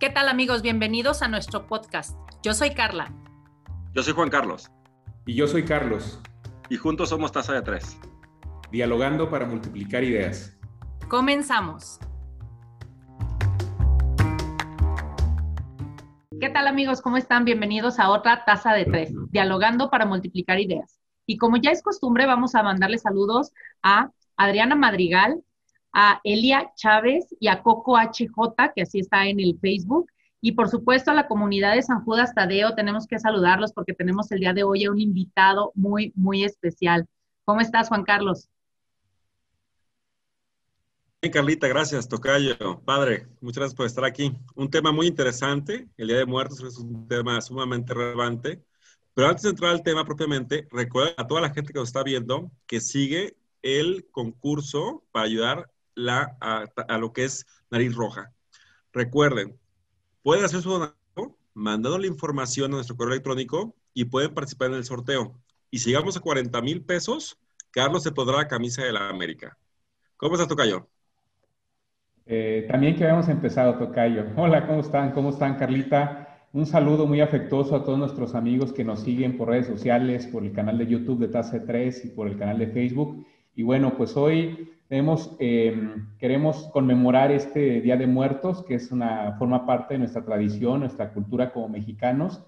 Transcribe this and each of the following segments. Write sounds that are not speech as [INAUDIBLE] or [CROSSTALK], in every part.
¿Qué tal amigos? Bienvenidos a nuestro podcast. Yo soy Carla. Yo soy Juan Carlos. Y yo soy Carlos. Y juntos somos Taza de Tres. Dialogando para multiplicar ideas. Comenzamos. ¿Qué tal amigos? ¿Cómo están? Bienvenidos a otra Taza de Tres, Dialogando para multiplicar ideas. Y como ya es costumbre, vamos a mandarle saludos a Adriana Madrigal, a Elia Chávez y a Coco HJ, que así está en el Facebook. Y por supuesto a la comunidad de San Judas Tadeo, tenemos que saludarlos porque tenemos el día de hoy a un invitado muy, muy especial. ¿Cómo estás, Juan Carlos? Bien, Carlita, gracias, Tocayo. Padre, muchas gracias por estar aquí. Un tema muy interesante, el Día de Muertos es un tema sumamente relevante. Pero antes de entrar al tema propiamente, recuerda a toda la gente que nos está viendo que sigue el concurso para ayudar a, lo que es Nariz Roja. Recuerden, pueden hacer su donación mandando la información a nuestro correo electrónico y pueden participar en el sorteo. Y si llegamos a 40 mil pesos, Carlos se podrá la camisa de la América. ¿Cómo estás, Tocayo? Eh, también que habíamos empezado, Tocayo. [LAUGHS] Hola, ¿cómo están? ¿Cómo están, Carlita? Un saludo muy afectuoso a todos nuestros amigos que nos siguen por redes sociales, por el canal de YouTube de TACE 3 y por el canal de Facebook. Y bueno, pues hoy Em, queremos conmemorar este Día de Muertos, que es una, forma parte de nuestra tradición, nuestra cultura como mexicanos.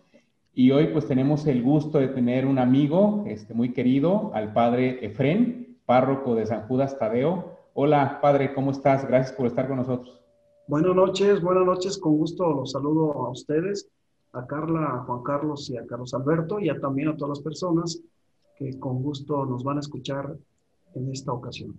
Y hoy pues tenemos el gusto de tener un amigo este, muy querido, al padre Efren, párroco de San Judas Tadeo. Hola, padre, ¿cómo estás? Gracias por estar con nosotros. Buenas noches, buenas noches, con gusto los saludo a ustedes, a Carla, a Juan Carlos y a Carlos Alberto y a, también a todas las personas que con gusto nos van a escuchar en esta ocasión.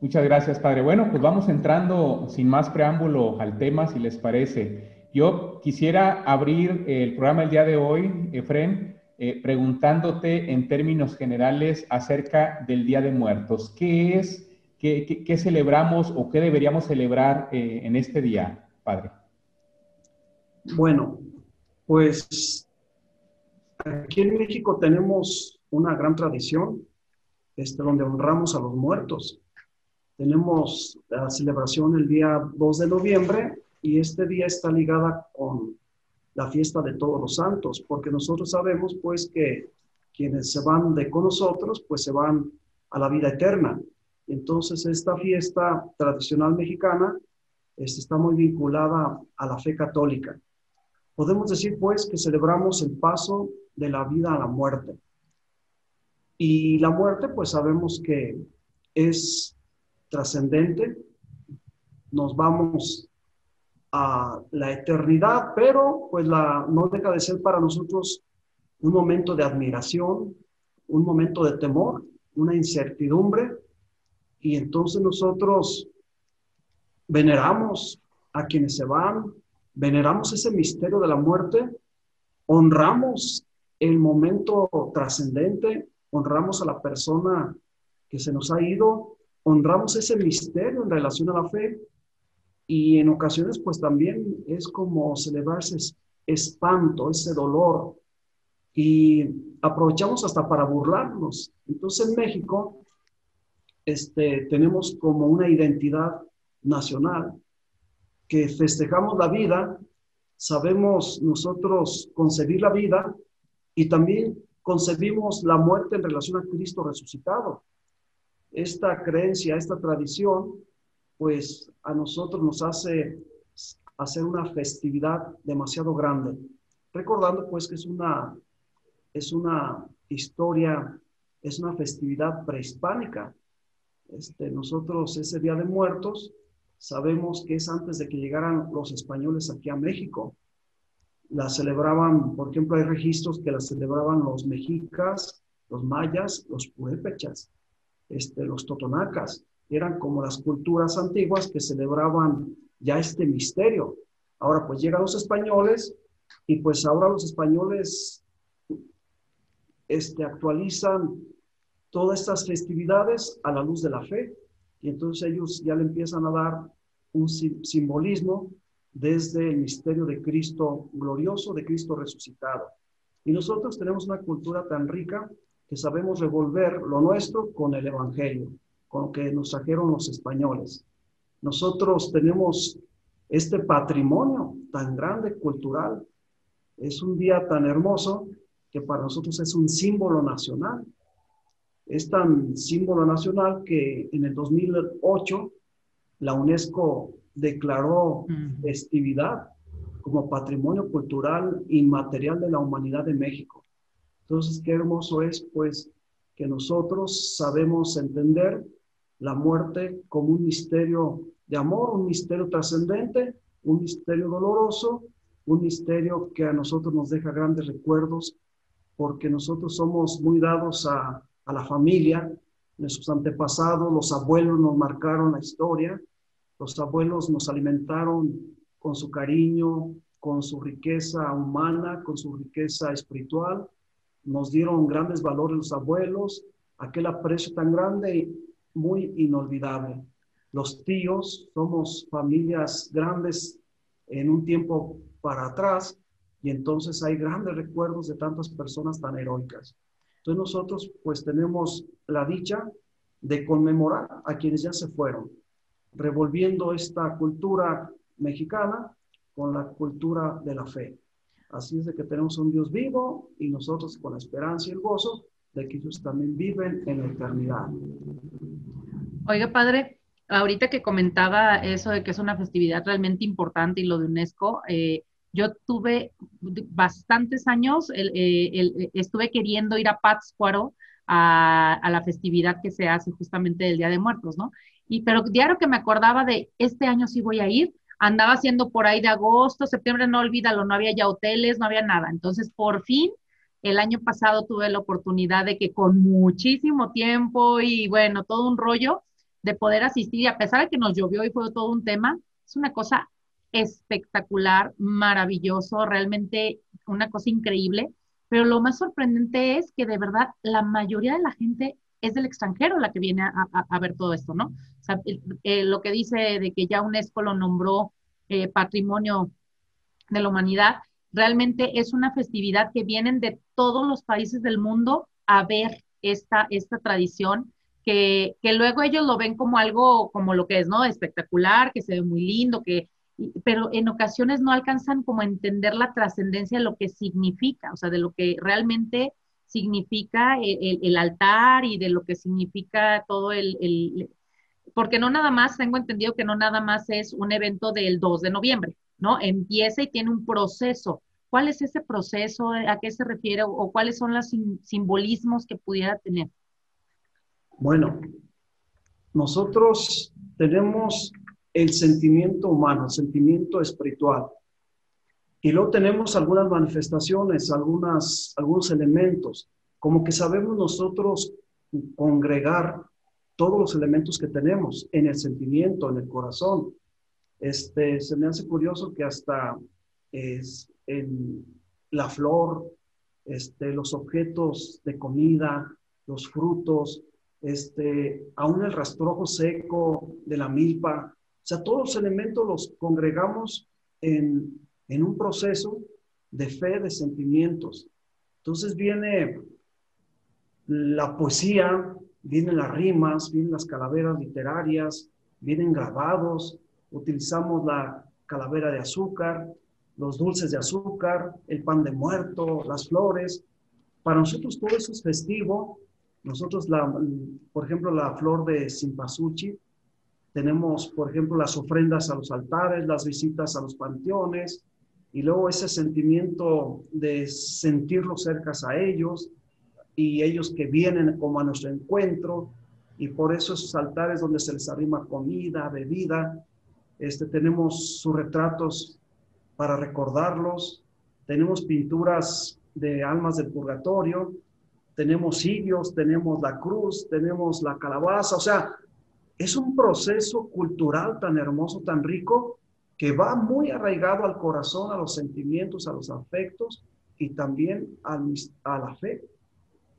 Muchas gracias, Padre. Bueno, pues vamos entrando sin más preámbulo al tema, si les parece. Yo quisiera abrir el programa el día de hoy, Efren, eh, preguntándote en términos generales acerca del Día de Muertos. ¿Qué es, qué, celebramos o qué deberíamos celebrar eh, en este día, Padre? Bueno, pues aquí en México tenemos una gran tradición este, donde honramos a los muertos. Tenemos la celebración el día 2 de noviembre y este día está ligada con la fiesta de todos los santos, porque nosotros sabemos pues que quienes se van de con nosotros pues se van a la vida eterna. Entonces esta fiesta tradicional mexicana este, está muy vinculada a la fe católica. Podemos decir pues que celebramos el paso de la vida a la muerte. Y la muerte pues sabemos que es trascendente, nos vamos a la eternidad, pero pues la, no deja de ser para nosotros un momento de admiración, un momento de temor, una incertidumbre, y entonces nosotros veneramos a quienes se van, veneramos ese misterio de la muerte, honramos el momento trascendente, honramos a la persona que se nos ha ido honramos ese misterio en relación a la fe y en ocasiones pues también es como celebrarse espanto, ese dolor y aprovechamos hasta para burlarnos. Entonces en México este, tenemos como una identidad nacional que festejamos la vida, sabemos nosotros concebir la vida y también concebimos la muerte en relación a Cristo resucitado esta creencia, esta tradición, pues a nosotros nos hace hacer una festividad demasiado grande, recordando pues que es una, es una historia, es una festividad prehispánica. Este, nosotros ese Día de Muertos sabemos que es antes de que llegaran los españoles aquí a México. La celebraban, por ejemplo, hay registros que la celebraban los mexicas, los mayas, los purépechas. Este, los totonacas, eran como las culturas antiguas que celebraban ya este misterio. Ahora pues llegan los españoles y pues ahora los españoles este, actualizan todas estas festividades a la luz de la fe y entonces ellos ya le empiezan a dar un simbolismo desde el misterio de Cristo glorioso, de Cristo resucitado. Y nosotros tenemos una cultura tan rica que sabemos revolver lo nuestro con el Evangelio, con lo que nos trajeron los españoles. Nosotros tenemos este patrimonio tan grande cultural. Es un día tan hermoso que para nosotros es un símbolo nacional. Es tan símbolo nacional que en el 2008 la UNESCO declaró festividad como patrimonio cultural inmaterial de la humanidad de México. Entonces, qué hermoso es, pues, que nosotros sabemos entender la muerte como un misterio de amor, un misterio trascendente, un misterio doloroso, un misterio que a nosotros nos deja grandes recuerdos, porque nosotros somos muy dados a, a la familia, nuestros antepasados, los abuelos nos marcaron la historia, los abuelos nos alimentaron con su cariño, con su riqueza humana, con su riqueza espiritual, nos dieron grandes valores los abuelos, aquel aprecio tan grande muy inolvidable. Los tíos, somos familias grandes en un tiempo para atrás y entonces hay grandes recuerdos de tantas personas tan heroicas. Entonces nosotros pues tenemos la dicha de conmemorar a quienes ya se fueron, revolviendo esta cultura mexicana con la cultura de la fe. Así es de que tenemos un Dios vivo y nosotros con la esperanza y el gozo de que ellos también viven en la eternidad. Oiga, padre, ahorita que comentaba eso de que es una festividad realmente importante y lo de UNESCO, eh, yo tuve bastantes años, eh, estuve queriendo ir a Pátzcuaro a, a, la festividad que se hace justamente del Día de Muertos, ¿no? Y pero diario que me acordaba de este año sí voy a ir, andaba haciendo por ahí de agosto, septiembre, no olvídalo, no había ya hoteles, no había nada. Entonces, por fin, el año pasado tuve la oportunidad de que con muchísimo tiempo y bueno, todo un rollo de poder asistir y a pesar de que nos llovió y fue todo un tema, es una cosa espectacular, maravilloso, realmente una cosa increíble. Pero lo más sorprendente es que de verdad la mayoría de la gente es del extranjero la que viene a, ver todo esto, ¿no? Eh, lo que dice de que ya UNESCO lo nombró eh, patrimonio de la humanidad, realmente es una festividad que vienen de todos los países del mundo a ver esta, esta tradición, que, que luego ellos lo ven como algo, como lo que es, ¿no? Espectacular, que se ve muy lindo, que, pero en ocasiones no alcanzan como a entender la trascendencia de lo que significa, o sea, de lo que realmente significa el, altar y de lo que significa todo el, porque no nada más, tengo entendido que no nada más es un evento del 2 de noviembre, ¿no? Empieza y tiene un proceso. ¿Cuál es ese proceso? ¿A qué se refiere? ¿O, cuáles son los simbolismos que pudiera tener? Bueno, nosotros tenemos el sentimiento humano, el sentimiento espiritual. Y luego tenemos algunas manifestaciones, algunas, algunos elementos, como que sabemos nosotros congregar todos los elementos que tenemos en el sentimiento, en el corazón. Este, se me hace curioso que hasta es, en la flor, este, los objetos de comida, los frutos, este, aún el rastrojo seco de la milpa, o sea, todos los elementos los congregamos en, en un proceso de fe, de sentimientos. Entonces viene la poesía, vienen las rimas, vienen las calaveras literarias, vienen grabados, utilizamos la calavera de azúcar, los dulces de azúcar, el pan de muerto, las flores. Para nosotros todo eso es festivo. Nosotros, la, por ejemplo, la flor de Simpasuchi, tenemos, por ejemplo, las ofrendas a los altares, las visitas a los panteones, y luego ese sentimiento de sentirlos cercas a ellos y ellos que vienen como a nuestro encuentro y por eso esos altares donde se les arrima comida, bebida, este, tenemos sus retratos para recordarlos, tenemos pinturas de almas del purgatorio, tenemos cirios, tenemos la cruz, tenemos la calabaza, o sea, es un proceso cultural tan hermoso, tan rico, que va muy arraigado al corazón, a los sentimientos, a los afectos y también a, la fe.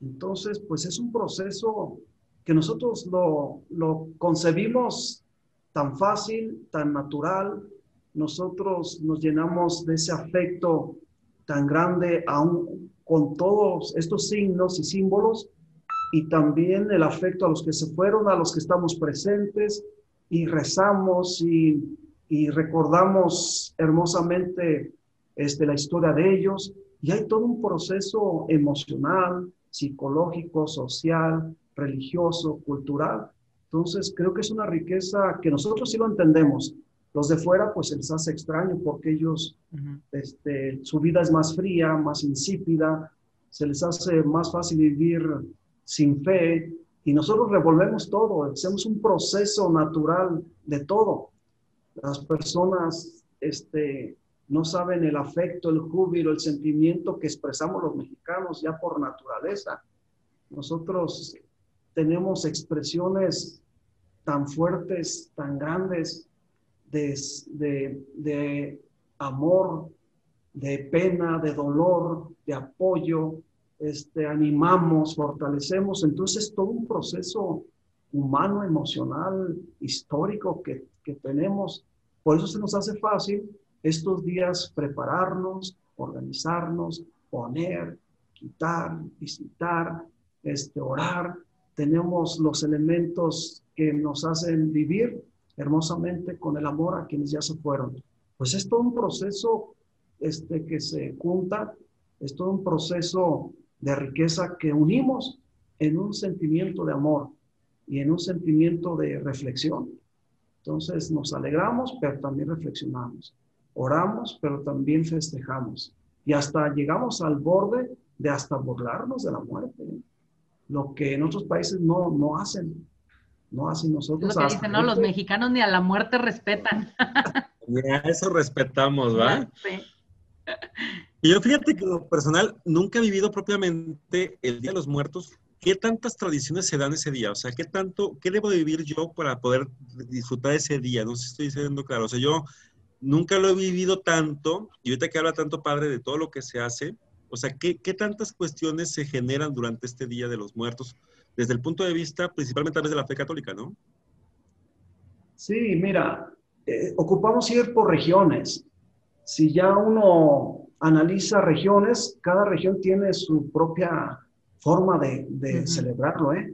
Entonces, pues es un proceso que nosotros lo, lo concebimos tan fácil, tan natural. Nosotros nos llenamos de ese afecto tan grande aún con todos estos signos y símbolos y también el afecto a los que se fueron, a los que estamos presentes y rezamos y y recordamos hermosamente este, la historia de ellos y hay todo un proceso emocional, psicológico, social, religioso, cultural. Entonces, creo que es una riqueza que nosotros sí lo entendemos. Los de fuera, pues se les hace extraño porque ellos, este, su vida es más fría, más insípida, se les hace más fácil vivir sin fe y nosotros revolvemos todo, hacemos un proceso natural de todo. Las personas este, no saben el afecto, el júbilo, el sentimiento que expresamos los mexicanos ya por naturaleza. Nosotros tenemos expresiones tan fuertes, tan grandes de, de, amor, de pena, de dolor, de apoyo, este, animamos, fortalecemos. Entonces, todo un proceso humano, emocional, histórico que, que tenemos. Por eso se nos hace fácil estos días prepararnos, organizarnos, poner, quitar, visitar, este, orar. Tenemos los elementos que nos hacen vivir hermosamente con el amor a quienes ya se fueron. Pues es todo un proceso este, que se junta, es todo un proceso de riqueza que unimos en un sentimiento de amor y en un sentimiento de reflexión. Entonces nos alegramos, pero también reflexionamos. Oramos, pero también festejamos. Y hasta llegamos al borde de hasta burlarnos de la muerte. ¿eh? Lo que en otros países no, no hacen. No hacen nosotros. lo que dicen, no, los mexicanos ni a la muerte respetan. [LAUGHS] Ya, eso respetamos, ¿va? Sí. Y yo fíjate que lo personal nunca he vivido propiamente el Día de los Muertos. ¿Qué tantas tradiciones se dan ese día? O sea, ¿qué tanto, qué debo vivir yo para poder disfrutar ese día? No sé si estoy diciendo claro. O sea, yo nunca lo he vivido tanto, y ahorita que habla tanto padre de todo lo que se hace, o sea, ¿qué, tantas cuestiones se generan durante este Día de los Muertos? Desde el punto de vista, principalmente a través de la fe católica, ¿no? Sí, mira, eh, ocupamos ir por regiones. Si ya uno analiza regiones, cada región tiene su propia forma de, celebrarlo. ¿eh?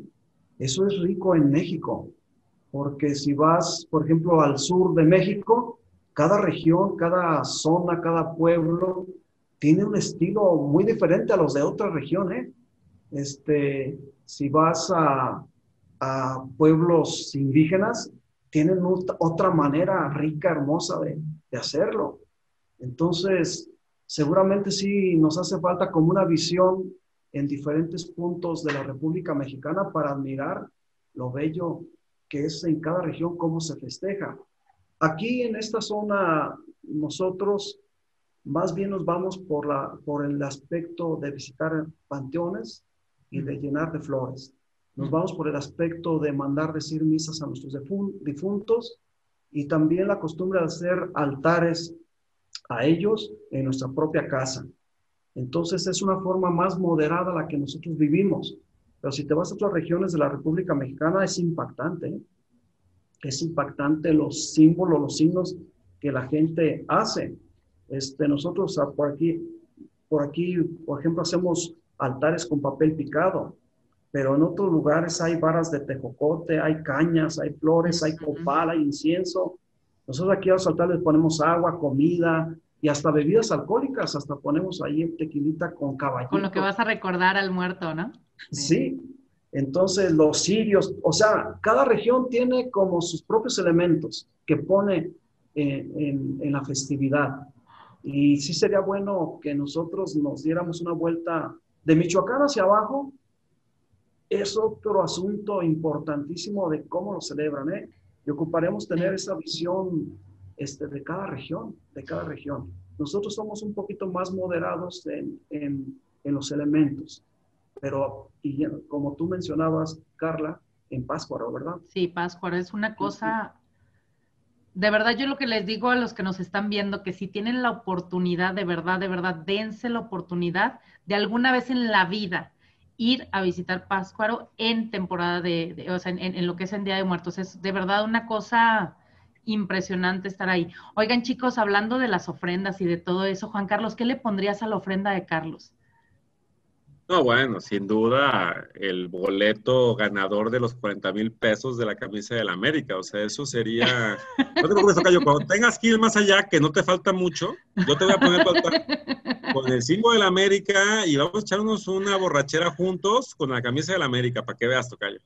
Eso es rico en México, porque si vas, por ejemplo, al sur de México, cada región, cada zona, cada pueblo tiene un estilo muy diferente a los de otra región. ¿eh? Este, si vas a, pueblos indígenas, tienen otra manera rica, hermosa de, de hacerlo. Entonces, seguramente sí nos hace falta como una visión en diferentes puntos de la República Mexicana para admirar lo bello que es en cada región, cómo se festeja. Aquí en esta zona, nosotros más bien nos vamos por, la, por el aspecto de visitar panteones y de llenar de flores. Nos vamos por el aspecto de mandar decir misas a nuestros difuntos y también la costumbre de hacer altares a ellos en nuestra propia casa. Entonces es una forma más moderada la que nosotros vivimos. Pero si te vas a otras regiones de la República Mexicana es impactante. ¿eh? Es impactante los símbolos, los signos que la gente hace. Este, nosotros ah, por aquí, por aquí, por ejemplo, hacemos altares con papel picado, pero en otros lugares hay varas de tejocote, hay cañas, hay flores, hay copal, hay incienso. Nosotros aquí a los altares ponemos agua, comida y hasta bebidas alcohólicas, hasta ponemos ahí tequilita con caballito. Con lo que vas a recordar al muerto, ¿no? Sí. Entonces los sirios, o sea, cada región tiene como sus propios elementos que pone en, en la festividad. Y sí sería bueno que nosotros nos diéramos una vuelta de Michoacán hacia abajo. Es otro asunto importantísimo de cómo lo celebran, ¿eh? y ocuparemos tener esa visión este, de cada región, de cada región. Nosotros somos un poquito más moderados en, en, en los elementos, pero y como tú mencionabas, Carla, en Páscuaro, ¿verdad? Sí, Páscuaro es una cosa, de verdad yo lo que les digo a los que nos están viendo, que si tienen la oportunidad, de verdad, de verdad, dense la oportunidad de alguna vez en la vida ir a visitar Páscuaro en temporada de, o sea, en, lo que es en Día de Muertos. Es de verdad una cosa impresionante estar ahí. Oigan, chicos, hablando de las ofrendas y de todo eso, Juan Carlos, ¿qué le pondrías a la ofrenda de Carlos? No, bueno, sin duda el boleto ganador de los 40 mil pesos de la camisa de la América. O sea, eso sería. [LAUGHS] No te preocupes, Tocayo, cuando tengas que ir más allá, que no te falta mucho, yo te voy a poner con el símbolo de la América y vamos a echarnos una borrachera juntos con la camisa de la América para que veas, Tocayo.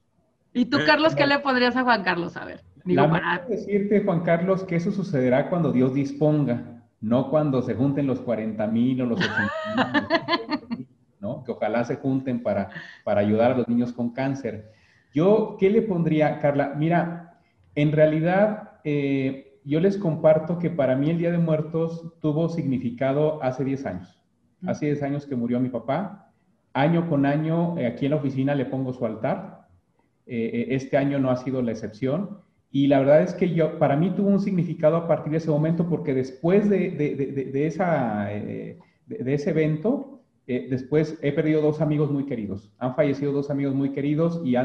¿Y tú, eh, Carlos, qué le pondrías a Juan Carlos? A ver. Digo, para... decirte, Juan Carlos, que eso sucederá cuando Dios disponga, no cuando se junten los 40 mil o los 80 mil. [LAUGHS] Que ojalá se junten para, para ayudar a los niños con cáncer. Yo, ¿qué le pondría, Carla? Mira, en realidad, eh, yo les comparto que para mí el Día de Muertos tuvo significado hace 10 años. Hace 10 años que murió mi papá. Año con año, eh, aquí en la oficina le pongo su altar. Eh, este año no ha sido la excepción. Y la verdad es que yo, para mí tuvo un significado a partir de ese momento, porque después de, de, de, esa, de, ese evento, eh, después he perdido dos amigos muy queridos. Han fallecido dos amigos muy queridos y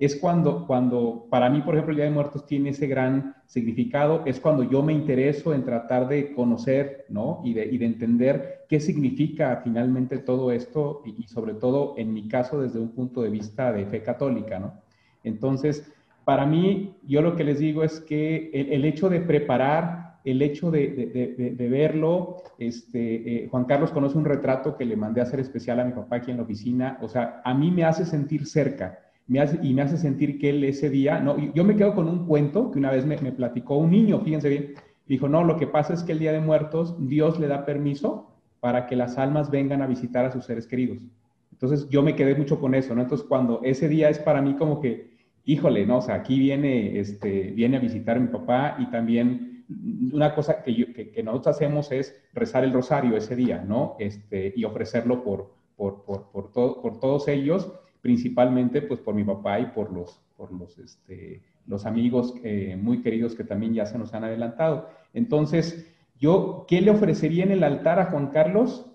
es cuando, cuando, para mí, por ejemplo, el Día de Muertos tiene ese gran significado. Es cuando yo me intereso en tratar de conocer, ¿no? Y de, y de entender qué significa finalmente todo esto y, sobre todo, en mi caso, desde un punto de vista de fe católica, ¿no? Entonces, para mí, yo lo que les digo es que el hecho de preparar el hecho de, verlo, este, eh, Juan Carlos conoce un retrato que le mandé a hacer especial a mi papá aquí en la oficina, o sea, a mí me hace sentir cerca, me hace, y me hace sentir que él ese día, no, yo me quedo con un cuento que una vez me, platicó un niño, fíjense bien, dijo, no, lo que pasa es que el Día de Muertos Dios le da permiso para que las almas vengan a visitar a sus seres queridos. Entonces yo me quedé mucho con eso, ¿no? Entonces cuando ese día es para mí como que, híjole, ¿no? O sea, aquí viene, este, viene a visitar a mi papá y también una cosa que, nosotros hacemos es rezar el rosario ese día, ¿no? Este, y ofrecerlo por, por, por, por todos ellos, principalmente pues por mi papá y por los, por los, este, los amigos eh, muy queridos que también ya se nos han adelantado. Entonces, yo, ¿qué le ofrecería en el altar a Juan Carlos?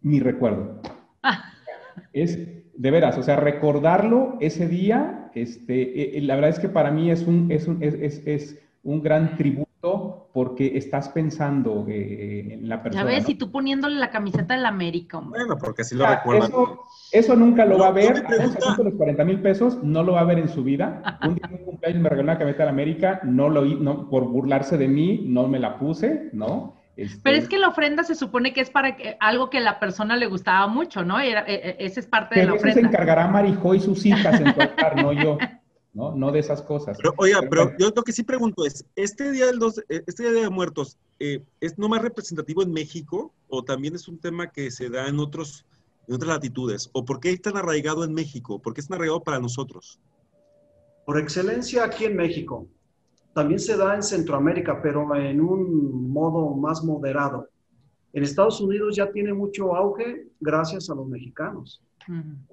Mi recuerdo. Ah. Es, de veras, o sea, recordarlo ese día, este, eh, la verdad es que para mí es un, es, un, es, es un gran tributo porque estás pensando eh, en la persona. Ya ves, y tú poniéndole la camiseta del América. Bueno, porque si lo recuerdas. Eso, nunca lo va a ver, a los 40 mil pesos, no lo va a ver en su vida. [LAUGHS] Un día un cumpleaños me regaló una camiseta del América, no lo no, por burlarse de mí, no me la puse, ¿no? Este Pero es que la ofrenda se supone que es para que, algo que la persona le gustaba mucho, ¿no? Era, e, e, ese es parte de la ofrenda. Eso se encargará Marijo y sus hijas en tu [LAUGHS] no yo. ¿no? No de esas cosas. Pero, oiga, pero yo lo que sí pregunto es, ¿este Día, del dos, eh, este día de Muertos eh, es no más representativo en México o también es un tema que se da en, otros, en otras latitudes? ¿O por qué es tan arraigado en México? ¿Por qué es tan arraigado para nosotros? Por excelencia aquí en México. También se da en Centroamérica, pero en un modo más moderado. En Estados Unidos ya tiene mucho auge gracias a los mexicanos.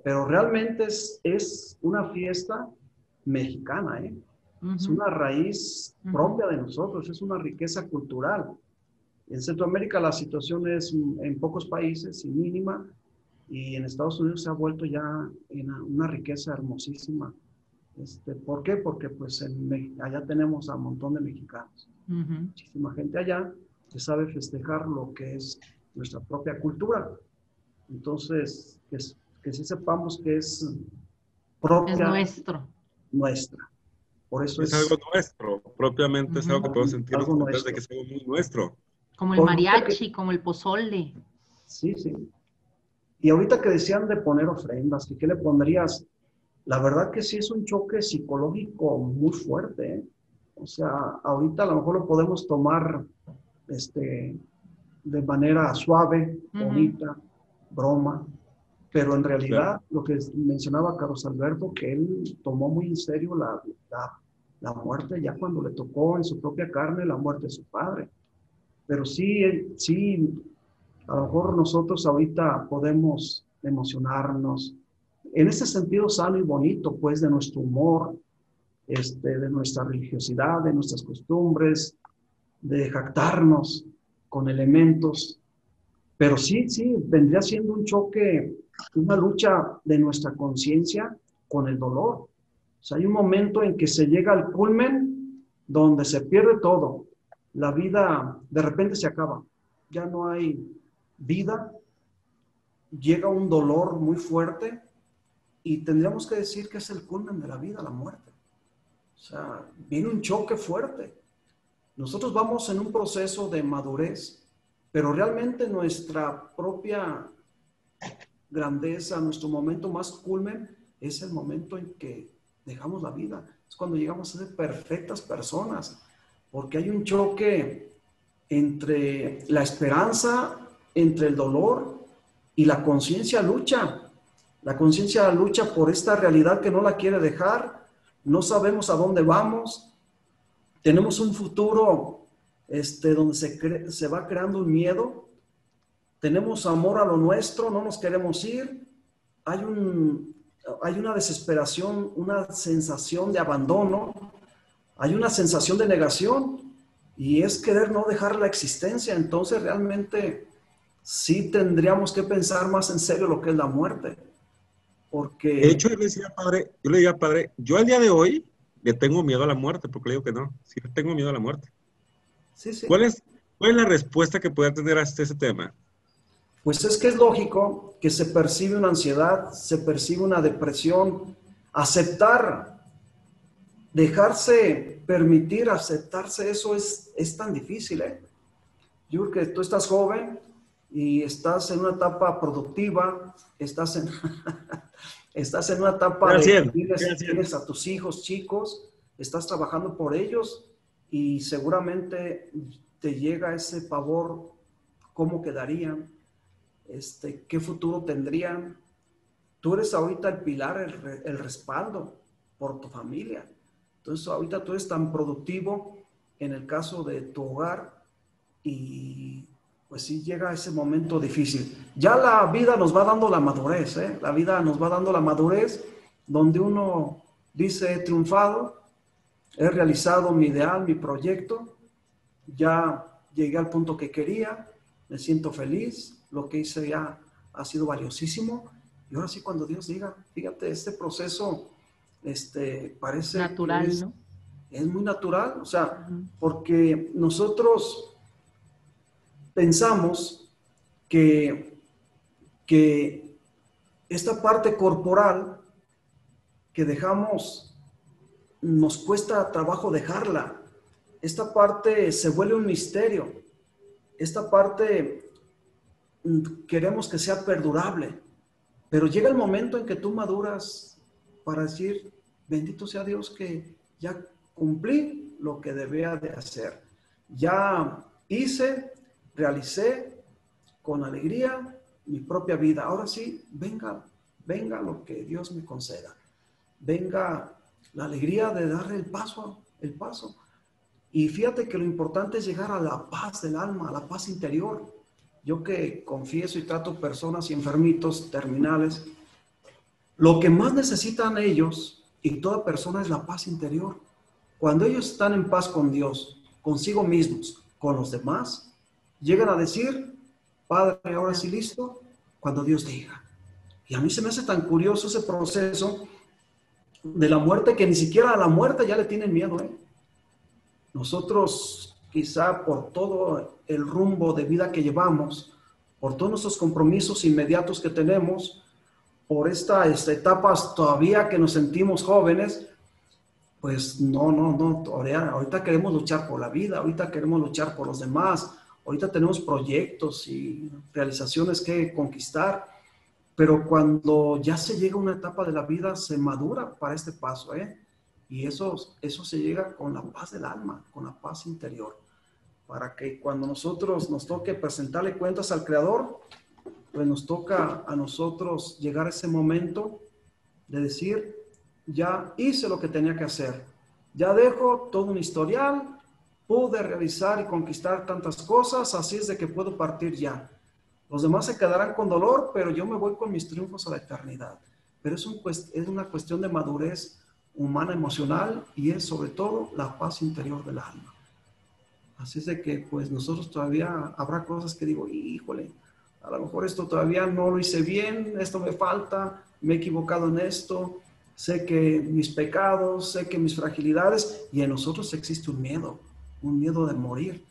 Pero realmente es, es una fiesta mexicana, ¿eh? Es una raíz propia de nosotros, es una riqueza cultural. En Centroamérica la situación es en pocos países y mínima, y en Estados Unidos se ha vuelto ya una riqueza hermosísima. Este, ¿Por qué? Porque pues en, allá tenemos a un montón de mexicanos. Muchísima gente allá que sabe festejar lo que es nuestra propia cultura. Entonces, que, que sí sepamos que es propia. Es nuestro nuestra. Por eso es, algo nuestro, propiamente es algo que podemos sentir de que es algo muy nuestro. Como el mariachi, como el pozole. Sí, sí. Y ahorita que decían de poner ofrendas, que qué le pondrías, la verdad que sí es un choque psicológico muy fuerte. ¿eh? O sea, ahorita a lo mejor lo podemos tomar este, de manera suave, bonita, broma, pero en realidad, lo que mencionaba Carlos Alberto, que él tomó muy en serio la, la, muerte ya cuando le tocó en su propia carne la muerte de su padre. Pero sí, sí, a lo mejor nosotros ahorita podemos emocionarnos en ese sentido sano y bonito, pues, de nuestro humor, este, de nuestra religiosidad, de nuestras costumbres, de jactarnos con elementos. Pero sí, sí, vendría siendo un choque una lucha de nuestra conciencia con el dolor. O sea, hay un momento en que se llega al culmen donde se pierde todo. La vida de repente se acaba. Ya no hay vida. llega un dolor muy fuerte y tendríamos que decir que es el culmen de la vida, la muerte. O sea, viene un choque fuerte. Nosotros vamos en un proceso de madurez, pero realmente nuestra propia grandeza, nuestro momento más culmen es el momento en que dejamos la vida. Es cuando llegamos a ser perfectas personas, porque hay un choque entre la esperanza, entre el dolor y la conciencia lucha. La conciencia lucha por esta realidad que no la quiere dejar. No sabemos a dónde vamos. Tenemos un futuro este, donde se, se va creando un miedo. Tenemos amor a lo nuestro, no nos queremos ir. Hay, un, hay una desesperación, una sensación de abandono. Hay una sensación de negación y es querer no dejar la existencia. Entonces realmente sí tendríamos que pensar más en serio lo que es la muerte porque... De hecho, yo le decía, padre, yo le decía, padre, yo al día de hoy le tengo miedo a la muerte, porque le digo que no, sí tengo miedo a la muerte. Sí, sí. ¿Cuál es, cuál es la respuesta que pueda tener a este, ese tema? Pues es que es lógico que se percibe una ansiedad, se percibe una depresión. Aceptar, dejarse permitir aceptarse, eso es, es tan difícil. ¿eh? Yo creo que tú estás joven y estás en una etapa productiva, estás en, [LAUGHS] estás en una etapa de tienes, tienes, a tus hijos chicos, estás trabajando por ellos y seguramente te llega ese pavor, cómo quedarían, este, qué futuro tendrían. Tú eres ahorita el pilar, el, el respaldo por tu familia. Entonces ahorita tú eres tan productivo en el caso de tu hogar y pues sí llega ese momento difícil. Ya la vida nos va dando la madurez, ¿eh? La vida nos va dando la madurez donde uno dice, he triunfado, he realizado mi ideal, mi proyecto, ya llegué al punto que quería, me siento feliz, lo que hice ya ha sido valiosísimo. Y ahora sí, cuando Dios diga, fíjate, este proceso este, parece... Natural, es, ¿no? Es muy natural, o sea, porque nosotros pensamos que, que esta parte corporal que dejamos nos cuesta trabajo dejarla. Esta parte se vuelve un misterio. Esta parte mm, queremos que sea perdurable. Pero llega el momento en que tú maduras para decir, bendito sea Dios que ya cumplí lo que debía de hacer. Ya hice realicé con alegría mi propia vida. Ahora sí, venga, venga lo que Dios me conceda. Venga la alegría de darle el paso, el paso. Y fíjate que lo importante es llegar a la paz del alma, a la paz interior. Yo que confieso y trato personas y enfermitos terminales, lo que más necesitan ellos y toda persona es la paz interior. Cuando ellos están en paz con Dios, consigo mismos, con los demás, llegan a decir, Padre, ahora sí listo, cuando Dios diga. Y a mí se me hace tan curioso ese proceso de la muerte que ni siquiera a la muerte ya le tienen miedo. ¿eh? Nosotros, quizá por todo el rumbo de vida que llevamos, por todos nuestros compromisos inmediatos que tenemos, por esta, esta etapas todavía que nos sentimos jóvenes, pues no, no, no, ahorita queremos luchar por la vida, ahorita queremos luchar por los demás, Ahorita tenemos proyectos y realizaciones que conquistar, pero cuando ya se llega a una etapa de la vida, se madura para este paso, ¿eh? Y eso, eso se llega con la paz del alma, con la paz interior, para que cuando nosotros nos toque presentarle cuentas al Creador, pues nos toca a nosotros llegar a ese momento de decir, ya hice lo que tenía que hacer, ya dejo todo un historial, pude realizar y conquistar tantas cosas, así es de que puedo partir ya. Los demás se quedarán con dolor, pero yo me voy con mis triunfos a la eternidad. Pero es, un, es una cuestión de madurez humana, emocional y es sobre todo la paz interior del alma. Así es de que pues nosotros todavía habrá cosas que digo, híjole, a lo mejor esto todavía no lo hice bien, esto me falta, me he equivocado en esto, sé que mis pecados, sé que mis fragilidades y en nosotros existe un miedo un miedo de morir.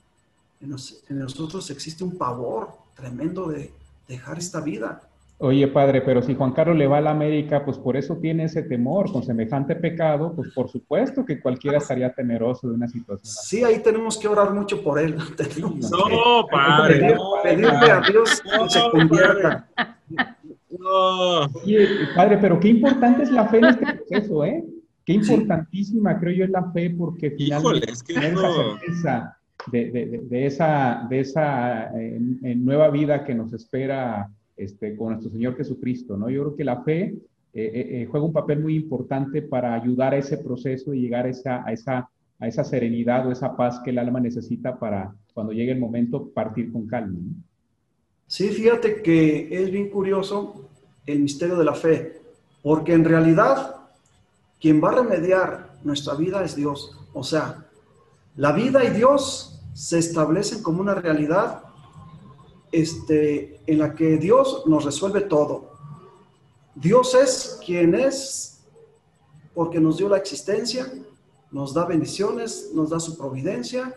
En, nosotros existe un pavor tremendo de dejar esta vida. Oye, padre, pero si Juan Carlos le va a la América, pues por eso tiene ese temor, con semejante pecado, pues por supuesto que cualquiera estaría temeroso de una situación. Sí, ahí tenemos que orar mucho por él. [LAUGHS] No, padre. pedirle a Dios que se convierta. [LAUGHS] No. Oye, padre, pero qué importante es la fe en este proceso, ¿eh? Qué importantísima creo yo es la fe, porque finalmente es que esa de, esa, de esa eh, nueva vida que nos espera este, con nuestro Señor Jesucristo, ¿no? Yo creo que la fe eh, eh, juega un papel muy importante para ayudar a ese proceso y llegar a esa, a, esa, a esa serenidad o esa paz que el alma necesita para cuando llegue el momento partir con calma. Sí, fíjate que es bien curioso el misterio de la fe, porque en realidad quien va a remediar nuestra vida es Dios. O sea, la vida y Dios se establecen como una realidad este, en la que Dios nos resuelve todo. Dios es quien es porque nos dio la existencia, nos da bendiciones, nos da su providencia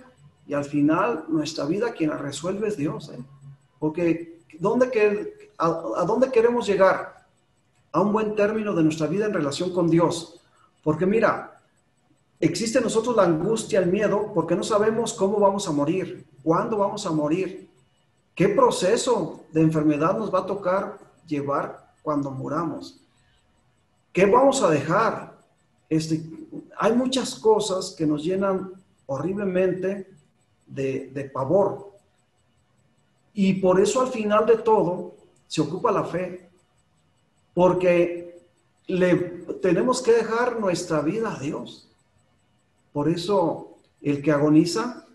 y al final nuestra vida quien la resuelve es Dios. ¿eh? Porque ¿dónde que, a, dónde queremos llegar? A un buen término de nuestra vida en relación con Dios. Porque mira, existe en nosotros la angustia, el miedo, porque no sabemos cómo vamos a morir, cuándo vamos a morir. ¿Qué proceso de enfermedad nos va a tocar llevar cuando muramos? ¿Qué vamos a dejar? Este, hay muchas cosas que nos llenan horriblemente de, de pavor. Y por eso al final de todo se ocupa la fe, porque le tenemos que dejar nuestra vida a Dios. Por eso el que agoniza,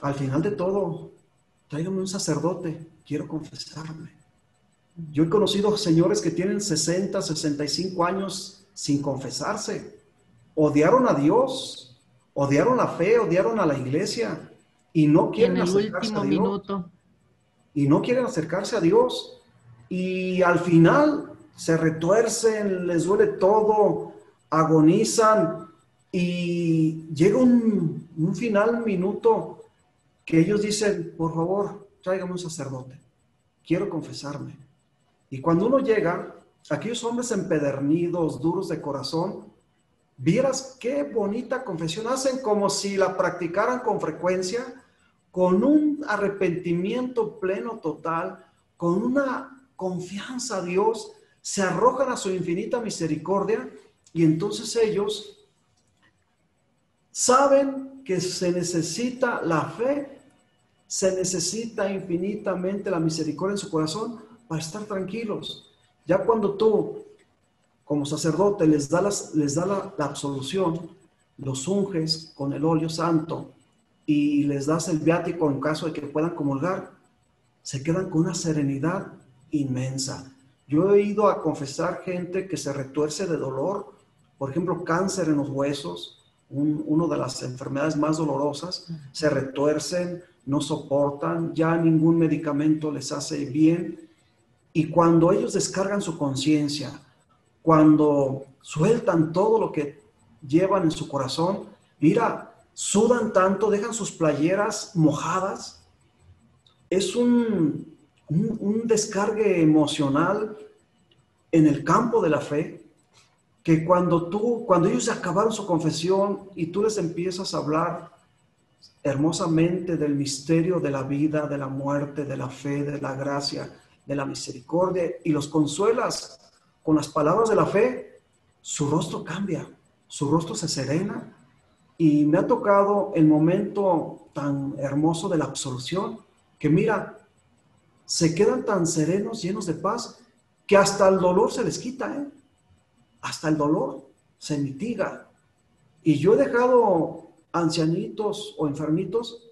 al final de todo, tráigame un sacerdote, quiero confesarme. Yo he conocido señores que tienen 60, 65 años sin confesarse. Odiaron a Dios, odiaron la fe, odiaron a la iglesia y no quieren acercarse a Dios. Minuto. Y no quieren acercarse a Dios. Y al final se retuercen, les duele todo, agonizan y llega un, final minuto que ellos dicen, por favor, tráigame un sacerdote, quiero confesarme. Y cuando uno llega, aquellos hombres empedernidos, duros de corazón, vieras qué bonita confesión hacen como si la practicaran con frecuencia, con un arrepentimiento pleno total, con una confianza a Dios, se arrojan a su infinita misericordia y entonces ellos saben que se necesita la fe se necesita infinitamente la misericordia en su corazón para estar tranquilos. Ya cuando tú, como sacerdote, les, das les da la, la absolución, los unges con el óleo santo y les das el viático en caso de que puedan comulgar, se quedan con una serenidad inmensa. Yo he ido a confesar gente que se retuerce de dolor, por ejemplo, cáncer en los huesos, una de las enfermedades más dolorosas, se retuercen, no soportan, ya ningún medicamento les hace bien. Y cuando ellos descargan su conciencia, cuando sueltan todo lo que llevan en su corazón, mira, sudan tanto, dejan sus playeras mojadas. Es un, un, descargue emocional en el campo de la fe que cuando tú, cuando ellos acabaron su confesión y tú les empiezas a hablar hermosamente del misterio de la vida, de la muerte, de la fe, de la gracia, de la misericordia y los consuelas con las palabras de la fe, su rostro cambia, su rostro se serena. Y me ha tocado el momento tan hermoso de la absolución que mira, se quedan tan serenos, llenos de paz, que hasta el dolor se les quita, ¿eh? hasta el dolor se mitiga. Y yo he dejado ancianitos o enfermitos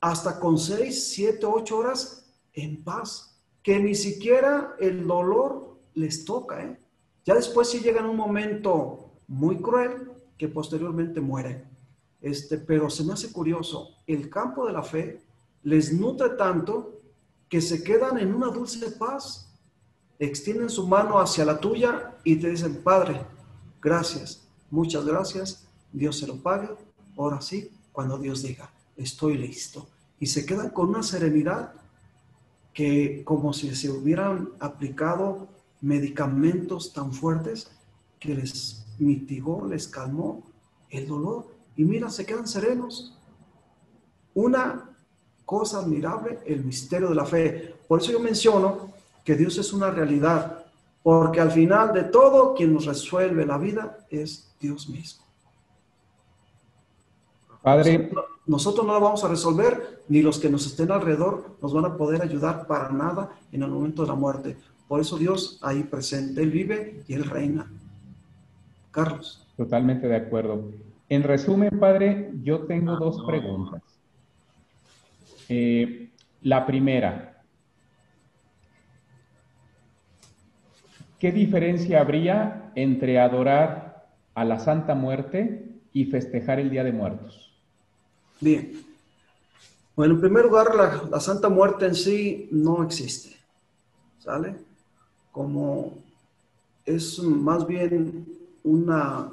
hasta con seis, siete, ocho horas en paz, que ni siquiera el dolor les toca. ¿eh? Ya después sí llega un momento muy cruel que posteriormente muere. Este, pero se me hace curioso, el campo de la fe les nutre tanto que se quedan en una dulce paz, extienden su mano hacia la tuya y te dicen, Padre, gracias, muchas gracias, Dios se lo pague, ahora sí, cuando Dios diga, estoy listo. Y se quedan con una serenidad que como si se hubieran aplicado medicamentos tan fuertes que les mitigó, les calmó el dolor. Y mira, se quedan serenos. Una cosa admirable, el misterio de la fe. Por eso yo menciono que Dios es una realidad, porque al final de todo, quien nos resuelve la vida es Dios mismo. Padre. Nosotros, no lo vamos a resolver, ni los que nos estén alrededor nos van a poder ayudar para nada en el momento de la muerte. Por eso Dios ahí presente, Él vive y Él reina. Carlos. Totalmente de acuerdo. En resumen, Padre, yo tengo dos preguntas. Eh, la primera, ¿qué diferencia habría entre adorar a la Santa Muerte y festejar el Día de Muertos? Bien. Bueno, en primer lugar, la, la Santa Muerte en sí no existe. ¿Sale? Como es más bien una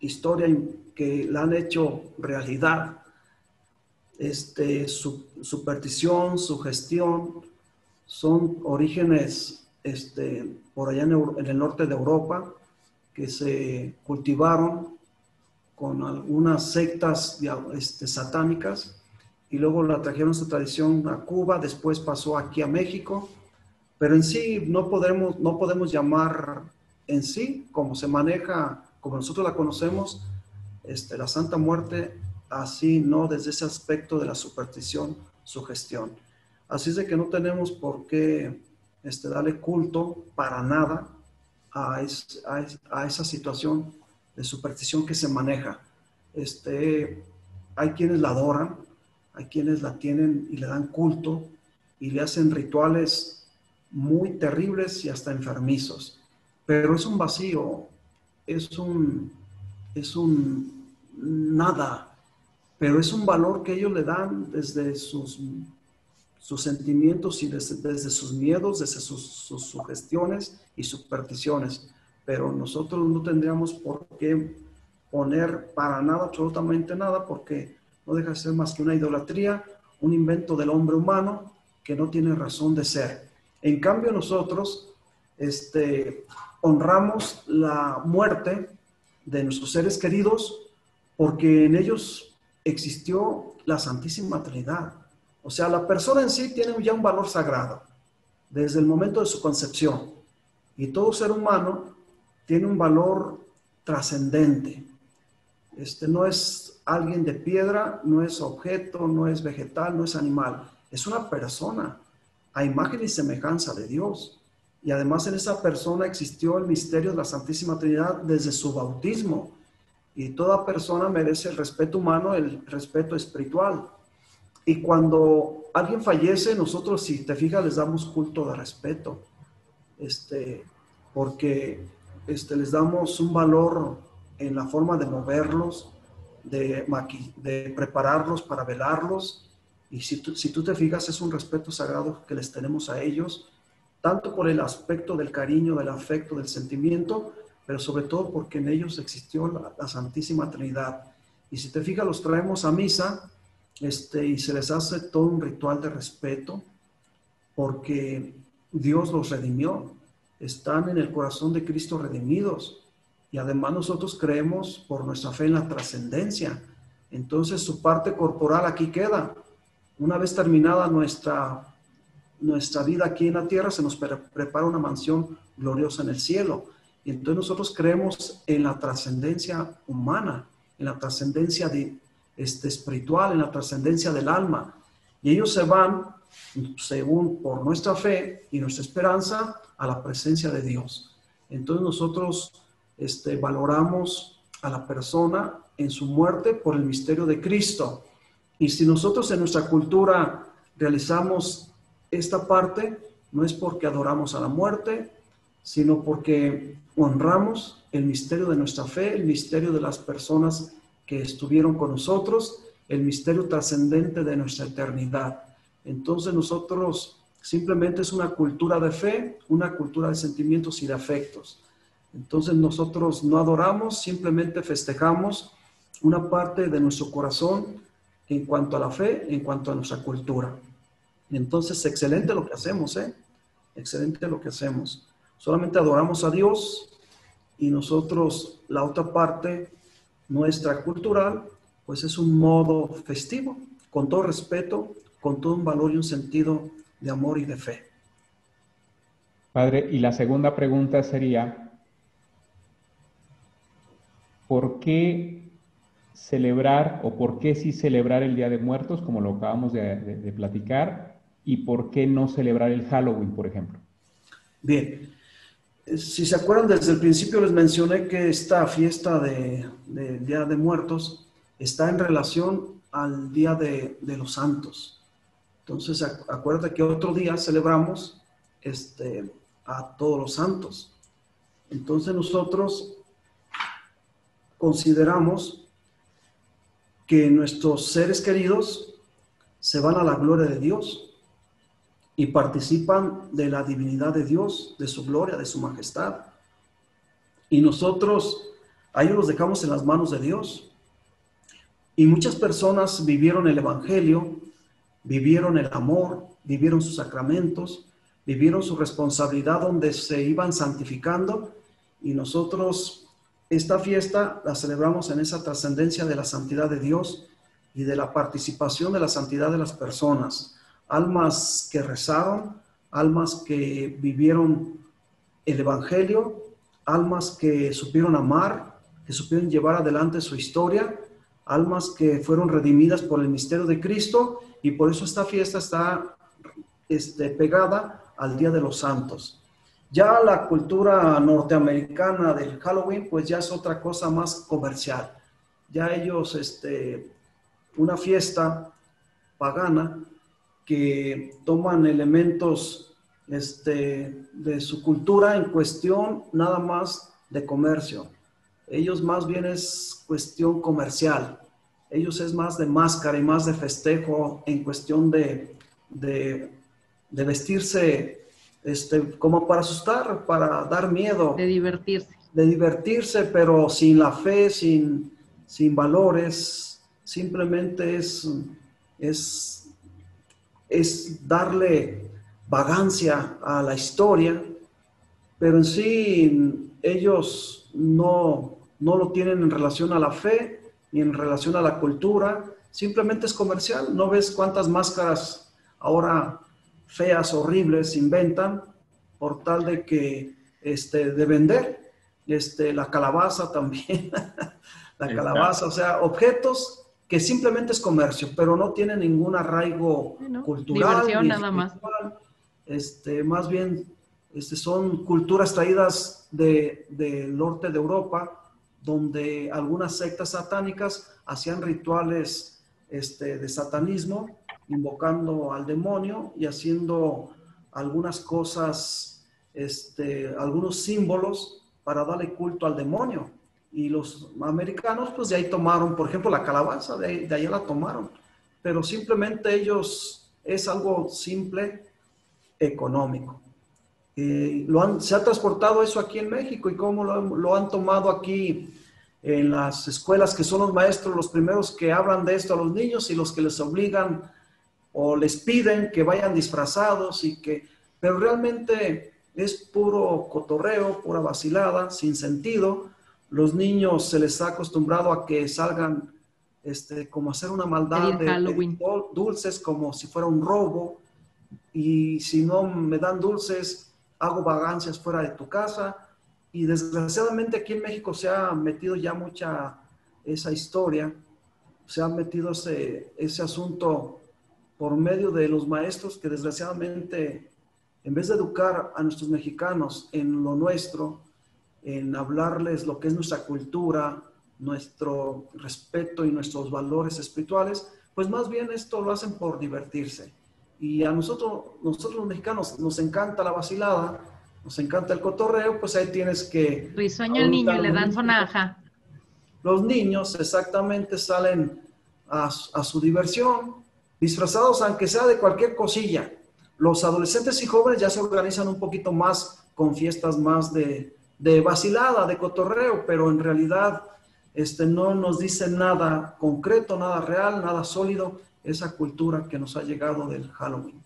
historia que la han hecho realidad este, su superstición, su gestión, son orígenes este, por allá en, el norte de Europa que se cultivaron con algunas sectas este, satánicas y luego la trajeron esta tradición a Cuba, después pasó aquí a México, pero en sí no podemos, no podemos llamar en sí, como se maneja, como nosotros la conocemos, este, la Santa Muerte así no desde ese aspecto de la superstición, su gestión. Así es de que no tenemos por qué este, darle culto para nada a, a, esa situación de superstición que se maneja. Este, hay quienes la adoran, hay quienes la tienen y le dan culto y le hacen rituales muy terribles y hasta enfermizos. Pero es un vacío, es un, es un nada pero es un valor que ellos le dan desde sus, sentimientos y desde, sus miedos, desde sus, sus, sugestiones y supersticiones. Pero nosotros no tendríamos por qué poner para nada, absolutamente nada, porque no deja de ser más que una idolatría, un invento del hombre humano que no tiene razón de ser. En cambio, nosotros este, honramos la muerte de nuestros seres queridos porque en ellos existió la Santísima Trinidad. O sea, la persona en sí tiene ya un valor sagrado desde el momento de su concepción. Y todo ser humano tiene un valor trascendente. Este no es alguien de piedra, no es objeto, no es vegetal, no es animal. Es una persona a imagen y semejanza de Dios. Y además en esa persona existió el misterio de la Santísima Trinidad desde su bautismo y toda persona merece el respeto humano, el respeto espiritual. Y cuando alguien fallece, nosotros, si te fijas, les damos culto de respeto, este, porque este, les damos un valor en la forma de moverlos, de, de prepararlos para velarlos. Y si tú, si tú te fijas, es un respeto sagrado que les tenemos a ellos, tanto por el aspecto del cariño, del afecto, del sentimiento, pero sobre todo porque en ellos existió la, Santísima Trinidad. Y si te fijas, los traemos a misa este, y se les hace todo un ritual de respeto porque Dios los redimió, están en el corazón de Cristo redimidos. Y además nosotros creemos por nuestra fe en la trascendencia. Entonces su parte corporal aquí queda. Una vez terminada nuestra, nuestra vida aquí en la tierra, se nos prepara una mansión gloriosa en el cielo. Y entonces nosotros creemos en la trascendencia humana, en la trascendencia de, este, espiritual, en la trascendencia del alma. Y ellos se van, según por nuestra fe y nuestra esperanza, a la presencia de Dios. Entonces nosotros este, valoramos a la persona en su muerte por el misterio de Cristo. Y si nosotros en nuestra cultura realizamos esta parte, no es porque adoramos a la muerte, sino porque honramos el misterio de nuestra fe, el misterio de las personas que estuvieron con nosotros, el misterio trascendente de nuestra eternidad. Entonces nosotros simplemente es una cultura de fe, una cultura de sentimientos y de afectos. Entonces nosotros no adoramos, simplemente festejamos una parte de nuestro corazón en cuanto a la fe, en cuanto a nuestra cultura. Entonces, excelente lo que hacemos, ¿eh? Excelente lo que hacemos. Solamente adoramos a Dios y nosotros, la otra parte, nuestra cultural, pues es un modo festivo, con todo respeto, con todo un valor y un sentido de amor y de fe. Padre, y la segunda pregunta sería, ¿por qué celebrar o por qué sí celebrar el Día de Muertos, como lo acabamos de, platicar, y por qué no celebrar el Halloween, por ejemplo? Bien, si se acuerdan, desde el principio les mencioné que esta fiesta de, Día de Muertos está en relación al Día de, los Santos. Entonces, acuérdate que otro día celebramos este, a todos los santos. Entonces nosotros consideramos que nuestros seres queridos se van a la gloria de Dios y participan de la divinidad de Dios, de su gloria, de su majestad. Y nosotros a ellos los dejamos en las manos de Dios. Y muchas personas vivieron el Evangelio, vivieron el amor, vivieron sus sacramentos, vivieron su responsabilidad donde se iban santificando y nosotros esta fiesta la celebramos en esa trascendencia de la santidad de Dios y de la participación de la santidad de las personas, almas que rezaron, almas que vivieron el Evangelio, almas que supieron amar, que supieron llevar adelante su historia, almas que fueron redimidas por el misterio de Cristo y por eso esta fiesta está este, pegada al Día de los Santos. Ya la cultura norteamericana del Halloween, pues ya es otra cosa más comercial. Ya ellos, este, una fiesta pagana que toman elementos este, de su cultura en cuestión nada más de comercio. Ellos más bien es cuestión comercial. Ellos es más de máscara y más de festejo en cuestión de, de de vestirse este, como para asustar, para dar miedo. De divertirse. De divertirse, pero sin la fe, sin, sin valores, simplemente es, es, es darle vagancia a la historia, pero en sí ellos no, no lo tienen en relación a la fe ni en relación a la cultura, simplemente es comercial. ¿No ves cuántas máscaras ahora feas, horribles, inventan por tal de que, este, de vender, este, la calabaza también, [LAUGHS] la calabaza, o sea, objetos que simplemente es comercio, pero no tienen ningún arraigo cultural. Diversión nada más. Este, más bien, este, son culturas traídas del norte de Europa, donde algunas sectas satánicas hacían rituales este, de satanismo invocando al demonio y haciendo algunas cosas, este, algunos símbolos para darle culto al demonio. Y los americanos, pues de ahí tomaron, por ejemplo, la calabaza, de ahí, de la tomaron. Pero simplemente ellos, es algo simple, económico. lo han, se ha transportado eso aquí en México y cómo lo, lo han tomado aquí en las escuelas que son los maestros los primeros que hablan de esto a los niños y los que les obligan o les piden que vayan disfrazados y que, pero realmente es puro cotorreo, pura vacilada, sin sentido. Los niños se les ha acostumbrado a que salgan este, como hacer una maldad de, dulces como si fuera un robo. Y si no me dan dulces hago vagancias fuera de tu casa. Y desgraciadamente aquí en México se ha metido ya mucha esa historia, se ha metido ese, ese asunto por medio de los maestros que desgraciadamente, en vez de educar a nuestros mexicanos en lo nuestro, en hablarles lo que es nuestra cultura, nuestro respeto y nuestros valores espirituales, pues más bien esto lo hacen por divertirse. Y a nosotros, nosotros los mexicanos, nos encanta la vacilada, nos encanta el cotorreo, pues ahí tienes que... Risueño el niño, le dan sonaja. Los niños exactamente salen a, a su diversión, disfrazados aunque sea de cualquier cosilla. Los adolescentes y jóvenes ya se organizan un poquito más con fiestas más de, de vacilada, de cotorreo, pero en realidad este, no nos dice nada concreto, nada real, nada sólido, esa cultura que nos ha llegado del Halloween.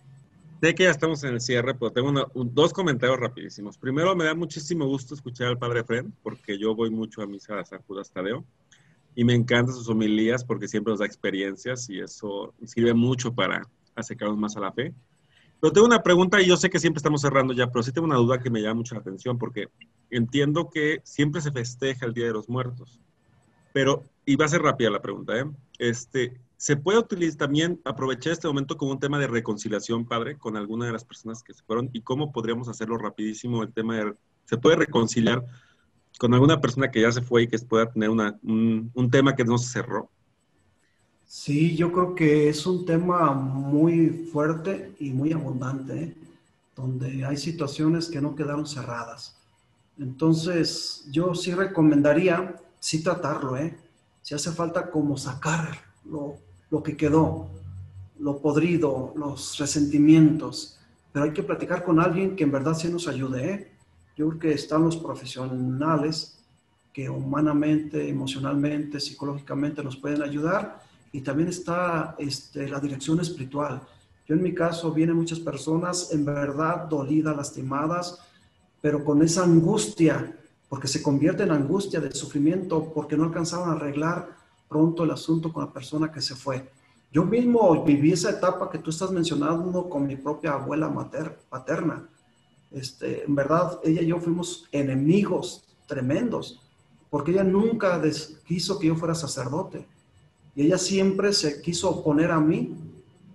Sé que ya estamos en el cierre, pero tengo dos comentarios rapidísimos. Primero, me da muchísimo gusto escuchar al Padre Fred, porque yo voy mucho a misa de San Judas Tadeo y me encantan sus homilías porque siempre nos da experiencias y eso sirve mucho para acercarnos más a la fe. Pero tengo una pregunta y yo sé que siempre estamos cerrando ya, pero sí tengo una duda que me llama mucho la atención porque entiendo que siempre se festeja el Día de los Muertos, pero, y va a ser rápida la pregunta, ¿eh? Este, ¿Se puede utilizar también, aprovechar este momento como un tema de reconciliación, padre, con alguna de las personas que se fueron? ¿Y cómo podríamos hacerlo rapidísimo? El tema de, ¿se puede reconciliar con alguna persona que ya se fue y que pueda tener una, un, un tema que no se cerró? Sí, yo creo que es un tema muy fuerte y muy abundante, ¿eh? donde hay situaciones que no quedaron cerradas. Entonces, yo sí recomendaría, sí tratarlo, ¿eh? Si hace falta como sacar lo, lo que quedó, lo podrido, los resentimientos, pero hay que platicar con alguien que en verdad sí nos ayude. ¿eh? Yo creo que están los profesionales que humanamente, emocionalmente, psicológicamente nos pueden ayudar y también está este, la dirección espiritual. Yo en mi caso vienen muchas personas en verdad dolidas, lastimadas, pero con esa angustia, porque se convierte en angustia de sufrimiento, porque no alcanzaron a arreglar pronto el asunto con la persona que se fue. Yo mismo viví esa etapa que tú estás mencionando con mi propia abuela mater, paterna. Este, en verdad, ella y yo fuimos enemigos tremendos, porque ella nunca quiso que yo fuera sacerdote. Y ella siempre se quiso oponer a mí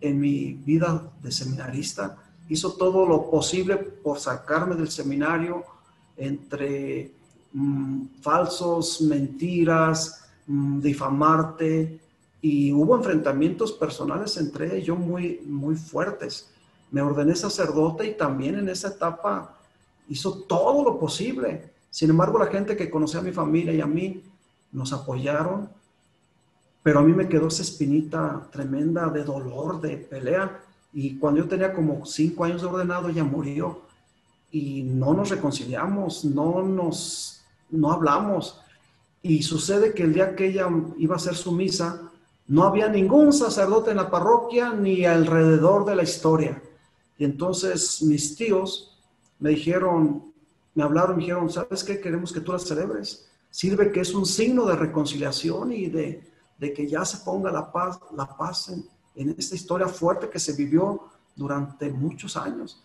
en mi vida de seminarista. Hizo todo lo posible por sacarme del seminario entre mm, falsos, mentiras, Mm, difamarte y hubo enfrentamientos personales entre ellos muy, muy fuertes. Me ordené sacerdote y también en esa etapa hizo todo lo posible. Sin embargo, la gente que conocía a mi familia y a mí nos apoyaron, pero a mí me quedó esa espinita tremenda de dolor, de pelea. Y cuando yo tenía como cinco años de ordenado, ella murió y no nos reconciliamos, no nos, no hablamos. Y sucede que el día que ella iba a hacer su misa, no había ningún sacerdote en la parroquia ni alrededor de la historia. Y entonces mis tíos me dijeron, me hablaron, me dijeron, ¿sabes qué? Queremos que tú la celebres. Sirve que es un signo de reconciliación y de, que ya se ponga la paz, la paz en, en esta historia fuerte que se vivió durante muchos años.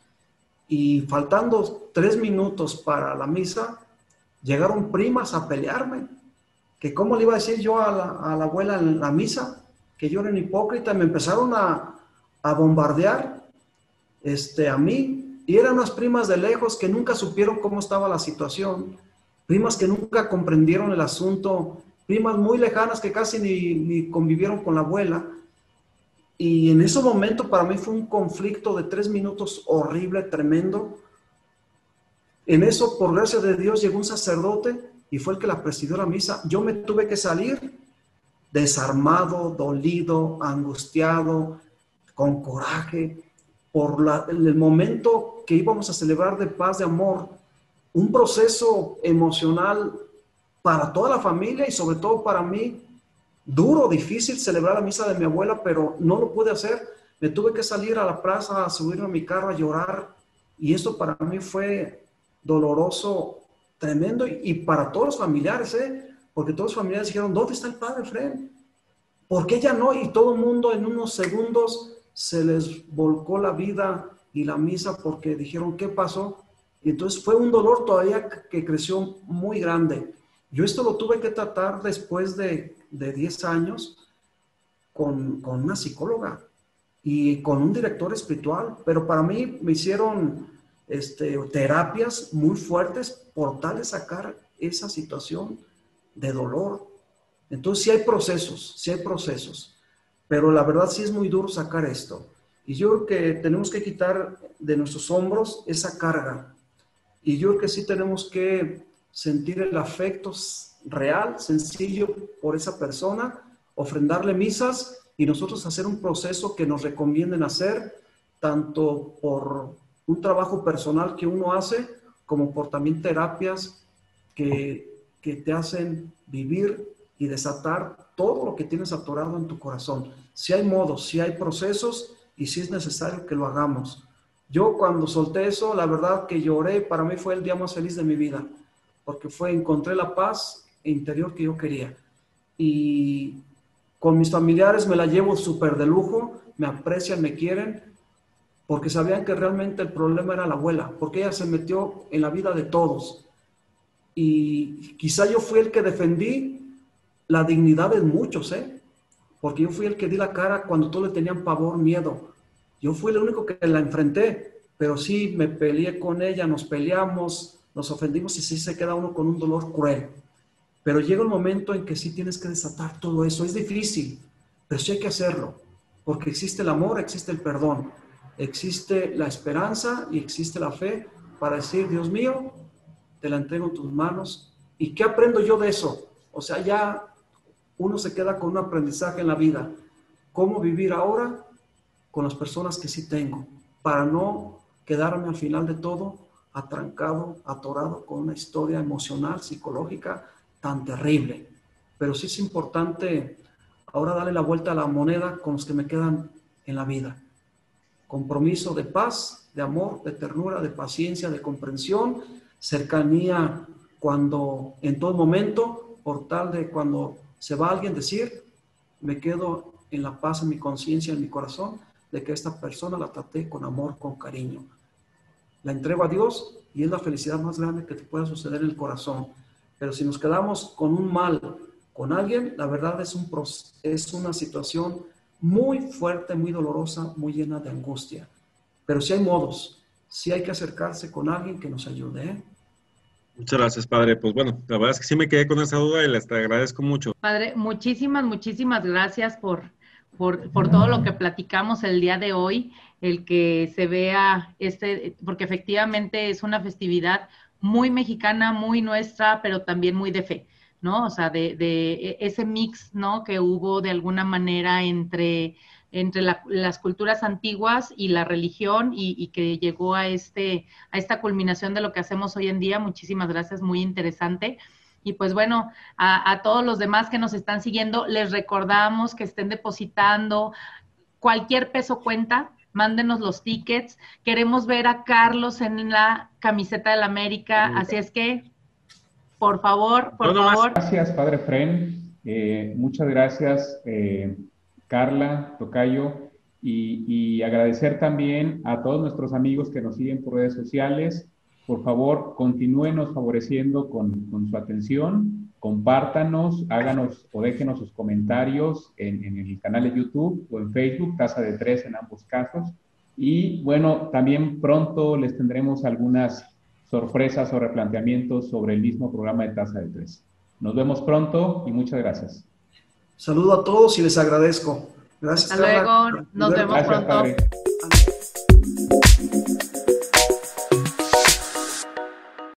Y faltando tres minutos para la misa, llegaron primas a pelearme que cómo le iba a decir yo a la, abuela en la misa, que yo era un hipócrita, me empezaron a, a bombardear este, a mí, y eran unas primas de lejos que nunca supieron cómo estaba la situación, primas que nunca comprendieron el asunto, primas muy lejanas que casi ni, convivieron con la abuela. Y en ese momento para mí fue un conflicto de tres minutos horrible, tremendo. En eso, por gracia de Dios, llegó un sacerdote y fue el que la presidió la misa. Yo me tuve que salir desarmado, dolido, angustiado, con coraje, por el momento que íbamos a celebrar de paz, de amor, un proceso emocional para toda la familia y sobre todo para mí, duro, difícil celebrar la misa de mi abuela, pero no lo pude hacer. Me tuve que salir a la plaza, a subirme a mi carro, a llorar. Y eso para mí fue doloroso tremendo y, para todos los familiares, ¿eh? Porque todos los familiares dijeron, ¿dónde está el padre Fred? ¿Por qué ya no? Y todo el mundo en unos segundos se les volcó la vida y la misa porque dijeron, ¿qué pasó? Y entonces fue un dolor todavía que creció muy grande. Yo esto lo tuve que tratar después de, de 10 años con, con una psicóloga y con un director espiritual, pero para mí me hicieron este, terapias muy fuertes por tal de sacar esa situación de dolor. Entonces sí hay procesos, sí hay procesos, pero la verdad sí es muy duro sacar esto. Y yo creo que tenemos que quitar de nuestros hombros esa carga. Y yo creo que sí tenemos que sentir el afecto real, sencillo por esa persona, ofrendarle misas y nosotros hacer un proceso que nos recomienden hacer, tanto por un trabajo personal que uno hace, como por también terapias que, te hacen vivir y desatar todo lo que tienes atorado en tu corazón. Si hay modos, si hay procesos y si es necesario que lo hagamos. Yo cuando solté eso, la verdad que lloré, para mí fue el día más feliz de mi vida, porque fue, encontré la paz interior que yo quería. Y con mis familiares me la llevo súper de lujo, me aprecian, me quieren, porque sabían que realmente el problema era la abuela, porque ella se metió en la vida de todos. Y quizá yo fui el que defendí la dignidad de muchos, ¿eh? Porque yo fui el que di la cara cuando todos le tenían pavor, miedo. Yo fui el único que la enfrenté, pero sí me peleé con ella, nos peleamos, nos ofendimos y sí se queda uno con un dolor cruel. Pero llega un momento en que sí tienes que desatar todo eso. Es difícil, pero sí hay que hacerlo, porque existe el amor, existe el perdón, existe la esperanza y existe la fe para decir, Dios mío, te la entrego en tus manos. ¿Y qué aprendo yo de eso? O sea, ya uno se queda con un aprendizaje en la vida. ¿Cómo vivir ahora con las personas que sí tengo? Para no quedarme al final de todo atrancado, atorado con una historia emocional, psicológica tan terrible. Pero sí es importante ahora darle la vuelta a la moneda con los que me quedan en la vida. Compromiso de paz, de amor, de ternura, de paciencia, de comprensión, cercanía cuando en todo momento, por tal de cuando se va alguien decir, me quedo en la paz en mi conciencia, en mi corazón, de que esta persona la traté con amor, con cariño. La entrego a Dios y es la felicidad más grande que te pueda suceder en el corazón. Pero si nos quedamos con un mal con alguien, la verdad es, un, es una situación muy fuerte, muy dolorosa, muy llena de angustia. Pero si hay modos, si hay que acercarse con alguien que nos ayude. ¿eh? Muchas gracias, padre. Pues bueno, la verdad es que sí me quedé con esa duda y les agradezco mucho. Padre, muchísimas, muchísimas gracias por, por, por, todo lo que platicamos el día de hoy, el que se vea este, porque efectivamente es una festividad muy mexicana, muy nuestra, pero también muy de fe, ¿no? O sea, de, de ese mix, ¿no? Que hubo de alguna manera entre entre las culturas antiguas y la religión y, que llegó a, este, a esta culminación de lo que hacemos hoy en día. Muchísimas gracias, muy interesante. Y pues bueno, a, todos los demás que nos están siguiendo, les recordamos que estén depositando cualquier peso cuenta, mándenos los tickets. Queremos ver a Carlos en la camiseta del América, así es que, por favor, por favor. Gracias, Padre Fren. Eh, muchas gracias. Eh, Carla, Tocayo, y, agradecer también a todos nuestros amigos que nos siguen por redes sociales. Por favor, continúenos favoreciendo con, su atención, compártanos, háganos o déjenos sus comentarios en, en, el canal de YouTube o en Facebook, Casa de Tres en ambos casos. Y bueno, también pronto les tendremos algunas sorpresas o replanteamientos sobre el mismo programa de Tasa de Tres. Nos vemos pronto y muchas gracias. Saludo a todos y les agradezco. Gracias. Hasta luego. Nos vemos pronto.